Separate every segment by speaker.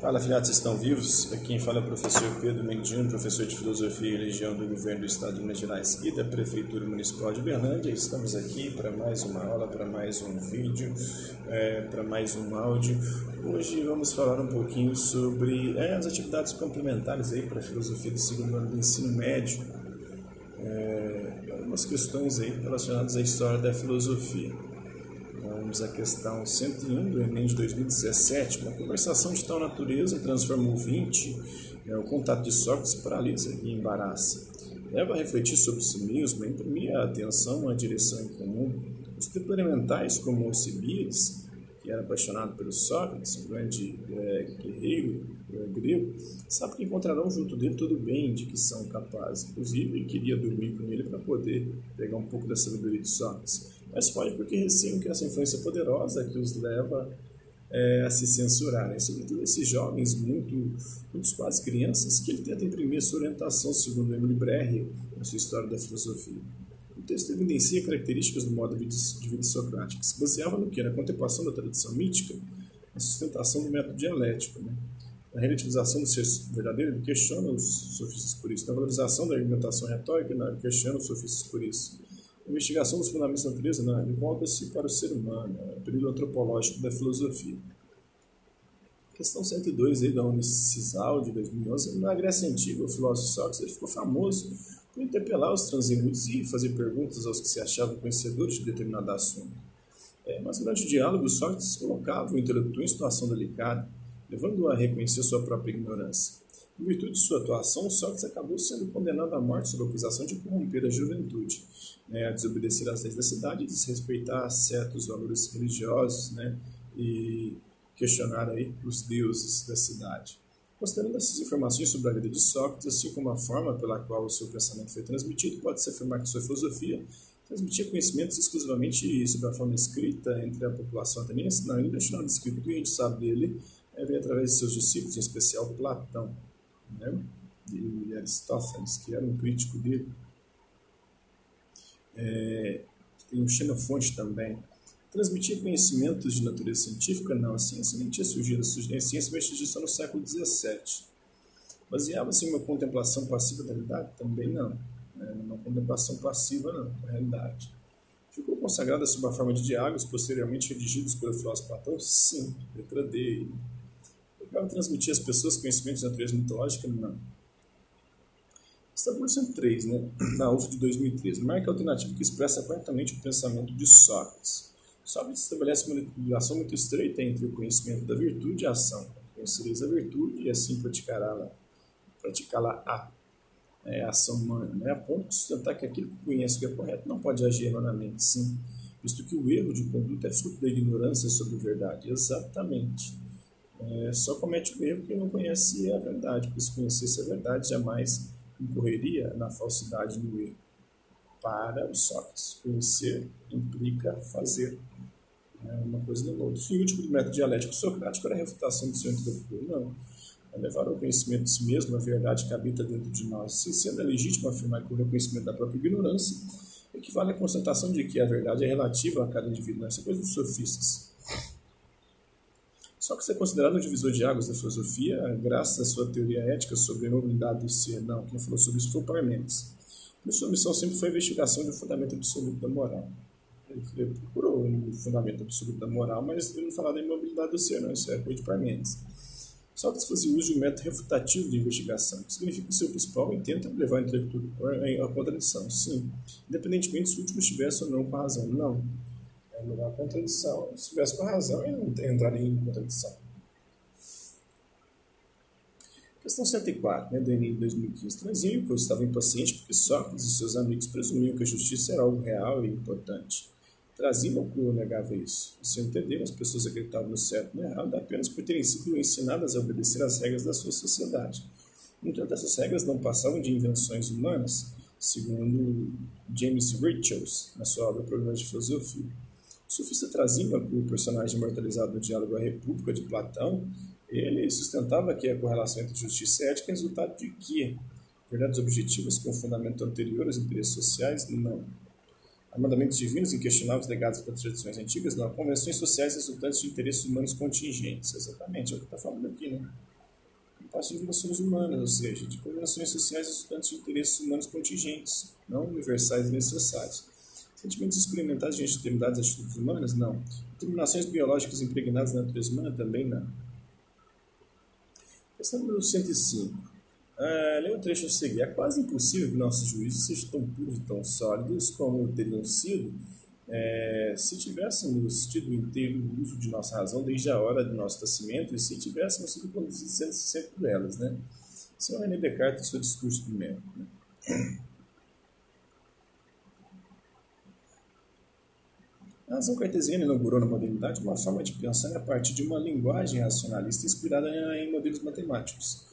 Speaker 1: Fala, filhotes, estão vivos? Aqui quem fala é o professor Pedro Mendino, professor de Filosofia e Religião do Governo do Estado de Minas Gerais e da Prefeitura Municipal de Berlândia. Estamos aqui para mais uma aula, para mais um vídeo, é, para mais um áudio. Hoje vamos falar um pouquinho sobre é, as atividades complementares aí para a filosofia do segundo ano do ensino médio. É, algumas questões aí relacionadas à história da filosofia vamos à questão 101 do Enem de 2017, uma conversação de tal natureza transforma o ouvinte, né, o contato de Sócrates paralisa e embaraça. Leva a refletir sobre si mesmo, imprimir a atenção a direção em comum. Os tipos elementais, como Alcibiades, que era apaixonado pelo Sócrates, um grande é, guerreiro é, grego, sabe que encontrarão junto dele todo o bem de que são capazes. Inclusive, ele queria dormir com ele para poder pegar um pouco da sabedoria de Sócrates mas pode porque receiam que essa influência poderosa que os leva é, a se censurarem, sobretudo esses jovens, muito, muitos quase crianças, que ele tenta imprimir sua orientação, segundo Emily Breher, na sua História da Filosofia. O texto evidencia características do modo de vida socrático, que se baseava no que? Na contemplação da tradição mítica, na sustentação do método dialético, né? na relativização do ser verdadeiro, ele questiona os sofistas por isso, na valorização da argumentação retórica, ele questiona os sofistas por isso investigação dos fundamentos da natureza não, ele volta-se para o ser humano, é o período antropológico da filosofia. Questão 102 aí da Unicisal de 2011, na Grécia Antiga, o filósofo Sócrates ele ficou famoso por interpelar os transeuntes e fazer perguntas aos que se achavam conhecedores de determinado assunto. É, mas durante o diálogo, Sócrates colocava o intelectual em situação delicada, levando-o a reconhecer sua própria ignorância. Em virtude de sua atuação, Sócrates acabou sendo condenado à morte sob a acusação de corromper a juventude, né, a desobedecer às leis da cidade, desrespeitar certos valores religiosos né, e questionar aí os deuses da cidade. Considerando essas informações sobre a vida de Sócrates, assim como a forma pela qual o seu pensamento foi transmitido, pode-se afirmar que sua filosofia transmitia conhecimentos exclusivamente sobre a forma escrita entre a população ateniense. Não, deixou nada escrito, o que a gente sabe dele é através de seus discípulos, em especial Platão né? e Aristófanes, que era um crítico dele. É, tem o Xenofonte também. Transmitir conhecimentos de natureza científica? Não, a ciência nem tinha surgido. A ciência veio surgir só no século XVII. Baseava-se em uma contemplação passiva da realidade? Também não. É, uma contemplação passiva, não, da realidade. Ficou consagrada sob a forma de diálogos, posteriormente redigidos pelo filósofo Platão? Sim, letra D. Para transmitir às pessoas conhecimentos de natureza mitológica? Não. Questão 103, né? na UF de 2013, marca alternativa que expressa corretamente o pensamento de Sócrates. Sócrates estabelece uma ligação muito estreita entre o conhecimento da virtude e a ação. Conhecereis a virtude e assim praticá-la é, a ação humana, né? a ponto de sustentar que aquilo que conhece que é correto não pode agir erroneamente, sim, visto que o erro de conduta é fruto da ignorância sobre a verdade. Exatamente. É, só comete o erro quem não conhece a verdade, porque se conhecesse a verdade, jamais incorreria na falsidade no erro. Para o Sócrates, conhecer implica fazer. É uma coisa não outra. E o último do método dialético socrático era a refutação do seu intelectual. Não. É levar ao conhecimento de si mesmo a verdade que habita dentro de nós. Se sendo legítimo afirmar que o reconhecimento da própria ignorância equivale à constatação de que a verdade é relativa a cada indivíduo. Essa é coisa dos sofistas. Só que é considerado um divisor de águas da filosofia graças à sua teoria ética sobre a imobilidade do ser. Não, quem falou sobre isso foi o Parmênides. Mas sua missão sempre foi a investigação um fundamento absoluto da moral. Ele procurou um fundamento absoluto da moral, mas ele não falava da imobilidade do ser, não. Isso é coisa de Parmênides. Só que se fazia uso de um método refutativo de investigação, que significa que seu principal intento é levar o intelectual à contradição. Sim, independentemente se o último estivesse ou não com a razão. Não uma contradição. Se tivesse com razão, ele não entraria em contradição. Questão 104, né, do Enem de 2015. Transílico estava impaciente porque Sócrates e seus amigos presumiam que a justiça era algo real e importante. Trasímaco negava isso. E, se entender, as pessoas acreditavam no certo e no errado apenas por terem sido ensinadas a obedecer às regras da sua sociedade. No entanto, essas regras não passavam de invenções humanas, segundo James Richards, na sua obra Problemas de Filosofia. O sofista Trasímaco, o personagem imortalizado no diálogo A República de Platão, ele sustentava que a correlação entre justiça e ética é resultado de que verdades objetivas com fundamento anterior aos interesses sociais, não. Há mandamentos divinos inquestionáveis legados das tradições antigas, não. Convenções sociais resultantes de interesses humanos contingentes. Exatamente, é o que está falando aqui, né? parte de relações humanas, ou seja, de convenções sociais resultantes de interesses humanos contingentes, não universais e necessários. Sentimentos experimentais diante de determinadas atitudes humanas? Não. Determinações biológicas impregnadas na natureza humana? Também não. Questão número 105. Ah, leia o trecho a seguir. É quase impossível que nossos juízos sejam tão puros e tão sólidos como teriam sido é, se tivéssemos tido inteiro uso de nossa razão desde a hora do nosso nascimento e se tivéssemos sido conduzidos sempre por elas. Né? Isso é o René Descartes seu discurso primeiro. Né? A razão cartesiana inaugurou na modernidade uma forma de pensar a partir de uma linguagem racionalista inspirada em modelos matemáticos.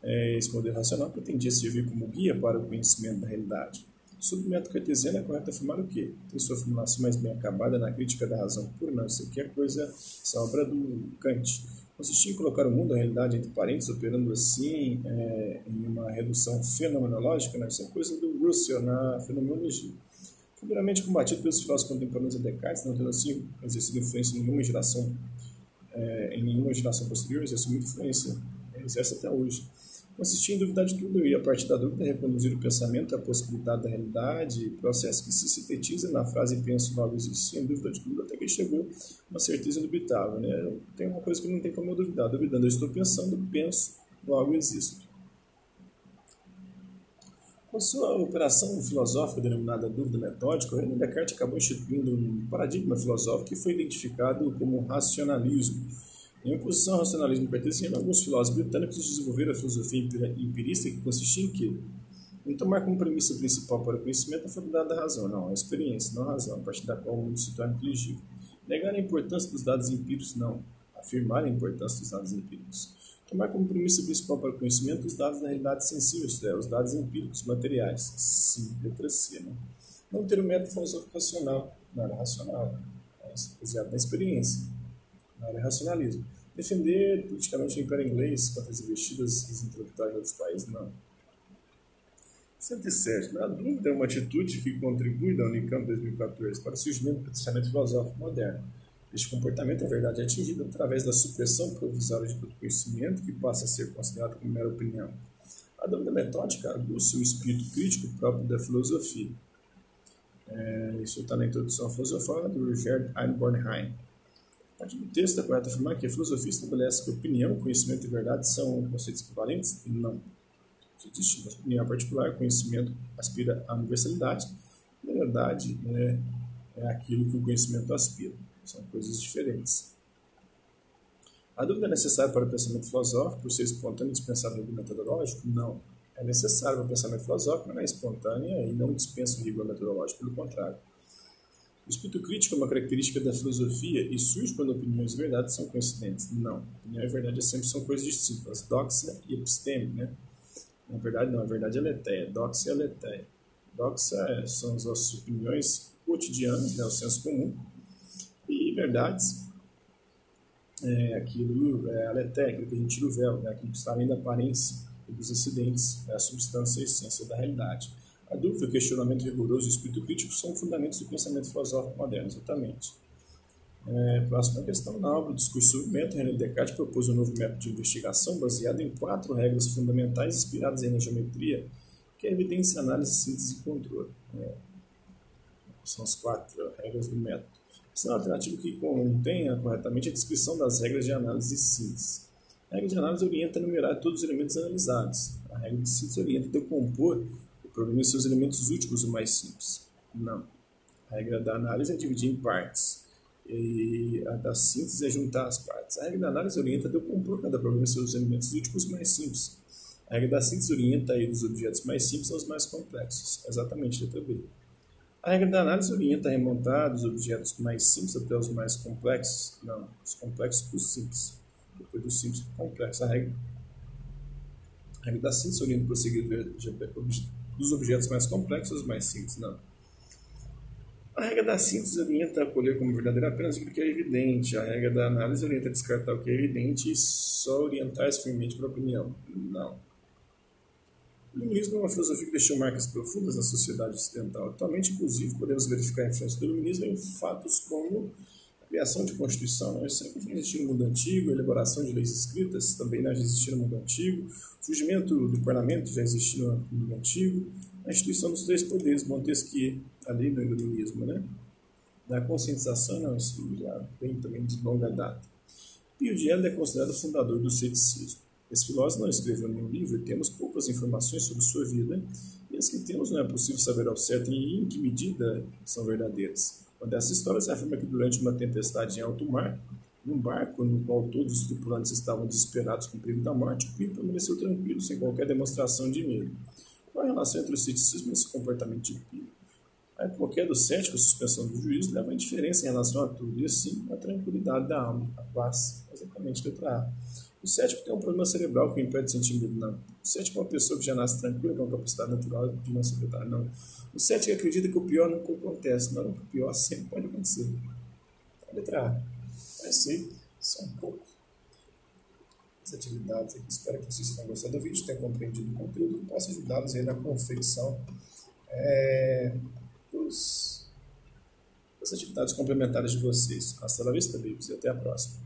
Speaker 1: É, esse modelo racional pretendia servir como guia para o conhecimento da realidade. Sob o método cartesiano, é correto afirmar o quê? Tem sua formulação mais bem acabada na crítica da razão pura? Não, isso aqui é coisa, essa obra do Kant. Consistia em colocar o mundo, a realidade, entre parênteses, operando assim é, em uma redução fenomenológica, isso é coisa do Russell na fenomenologia. Primeiramente combatido pelos filósofos contemporâneos de Descartes, não tendo assim exercido influência em nenhuma geração, é, em nenhuma geração posterior, exerce muita influência, exerce até hoje. Consistia em duvidar de tudo e, a partir da dúvida, reconduzir o pensamento à possibilidade da realidade, processo que se sintetiza na frase penso, logo existe, sem dúvida de tudo, até que chegou uma certeza indubitável. Né? Tem uma coisa que não tem como eu duvidar. Duvidando, eu estou pensando, penso, logo existo. Com sua operação filosófica denominada dúvida metódica, René Descartes acabou instituindo um paradigma filosófico que foi identificado como racionalismo. Em oposição ao racionalismo cartesiano, alguns filósofos britânicos desenvolveram a filosofia empirista que consistia em quê? Em tomar como premissa principal para o conhecimento a faculdade da razão, não, a experiência, não a razão, a partir da qual o mundo se torna inteligível. Negar a importância dos dados empíricos, não. Afirmar a importância dos dados empíricos tomar como premissa principal para o conhecimento os dados da realidade sensível, isto é, os dados empíricos, materiais. Sim, letra C. Né? Não ter um método filosófico racional, na área racional, baseado na experiência, na área racionalismo. Defender politicamente o império inglês contra as investidas dos intelectuais de outros países, não. 107. Na dúvida, é uma atitude que contribui da Unicamp 2014 para o surgimento do pensamento filosófico moderno este comportamento, na verdade, é atingido através da supressão provisória de todo conhecimento, que passa a ser considerado como mera opinião. A dúvida metódica aguça o espírito crítico próprio da filosofia. É, isso está na introdução à filosofia do Gerd Einbornheim. A partir do texto, é correto afirmar que a filosofia estabelece que opinião, conhecimento e verdade são conceitos equivalentes? Não. Se existe opinião particular, conhecimento aspira à universalidade, e a verdade é, é aquilo que o conhecimento aspira. São coisas diferentes. A dúvida é necessária para o pensamento filosófico por ser espontâneo e dispensar rigor metodológico? Não. É necessário para o pensamento filosófico, mas não é espontânea e não dispensa o rigor metodológico, pelo contrário. O espírito crítico é uma característica da filosofia e surge quando opiniões e verdades são coincidentes. Não. Opinião e verdade sempre são coisas distintas. Doxa e episteme, né? Na verdade, não. A verdade é letéia. Doxa é letéia. Doxa são as nossas opiniões cotidianas, né? o senso comum verdades, é, aquilo é a letécnica, que a gente tira o véu, né, aquilo que está além da aparência e dos acidentes, é a substância e a essência da realidade. A dúvida, o questionamento rigoroso e o espírito crítico são fundamentos do pensamento filosófico moderno, exatamente. É, próxima questão, na obra Discurso sobre Método, René Descartes propôs um novo método de investigação baseado em quatro regras fundamentais inspiradas na geometria, que é evidência, análise, síntese e controle. É, são as quatro regras do método. Isso é uma alternativa que contenha corretamente a descrição das regras de análise e síntese. A regra de análise orienta a numerar todos os elementos analisados. A regra de síntese orienta a decompor o problema em seus elementos últimos ou mais simples. Não. A regra da análise é dividir em partes. E a da síntese é juntar as partes. A regra da análise orienta a decompor cada problema em seus elementos últimos mais simples. A regra da síntese orienta a ir dos objetos mais simples aos mais complexos. Exatamente, letra B. A regra da análise orienta a remontar dos objetos mais simples até os mais complexos. Não, os complexos para os simples. Depois do simples para o complexo. A regra, a regra da síntese orienta a prosseguir dos objetos mais complexos aos mais simples. Não. A regra da síntese orienta a acolher como verdadeiro apenas aquilo que é evidente. A regra da análise orienta a descartar o que é evidente e só orientar firmemente para a opinião. Não. O iluminismo é uma filosofia que deixou marcas profundas na sociedade ocidental. Atualmente, inclusive, podemos verificar a influência do iluminismo em fatos como Criação de Constituição, não, isso sempre já existia no mundo antigo, elaboração de leis escritas também já existia no mundo antigo, surgimento do parlamento já existia no mundo antigo, a instituição dos três poderes, Montesquieu, ali no iluminismo, né? Da conscientização, não, isso já vem também de longa data. Pio de Ela é considerado o fundador do ceticismo. Esse filósofo não escreveu nenhum livro e temos poucas informações sobre sua vida, e as que temos não é possível saber ao certo em que medida são verdadeiras. Uma dessas histórias afirma que durante uma tempestade em alto mar, num barco no qual todos os tripulantes estavam desesperados com o perigo da morte, Pio permaneceu tranquilo, sem qualquer demonstração de medo. Qual a relação entre o ceticismo e esse comportamento de Pio? A hipoquia do cético, a suspensão do juízo, leva a indiferença em relação a tudo, e assim a tranquilidade da alma, a paz, exatamente letra A. O cético tem um problema cerebral que impede de sentir medo, não. O cético é uma pessoa que já nasce tranquila, com uma capacidade natural de não se afetar, não. O cético acredita que o pior nunca acontece, não, o pior sempre pode acontecer. A letra A. É assim, só um pouco as atividades aqui. Espero que vocês tenham gostado do vídeo, tenham compreendido o conteúdo e possa ajudá-los aí na confecção é, dos, das atividades complementares de vocês. Hasta la vista, babies, e até a próxima.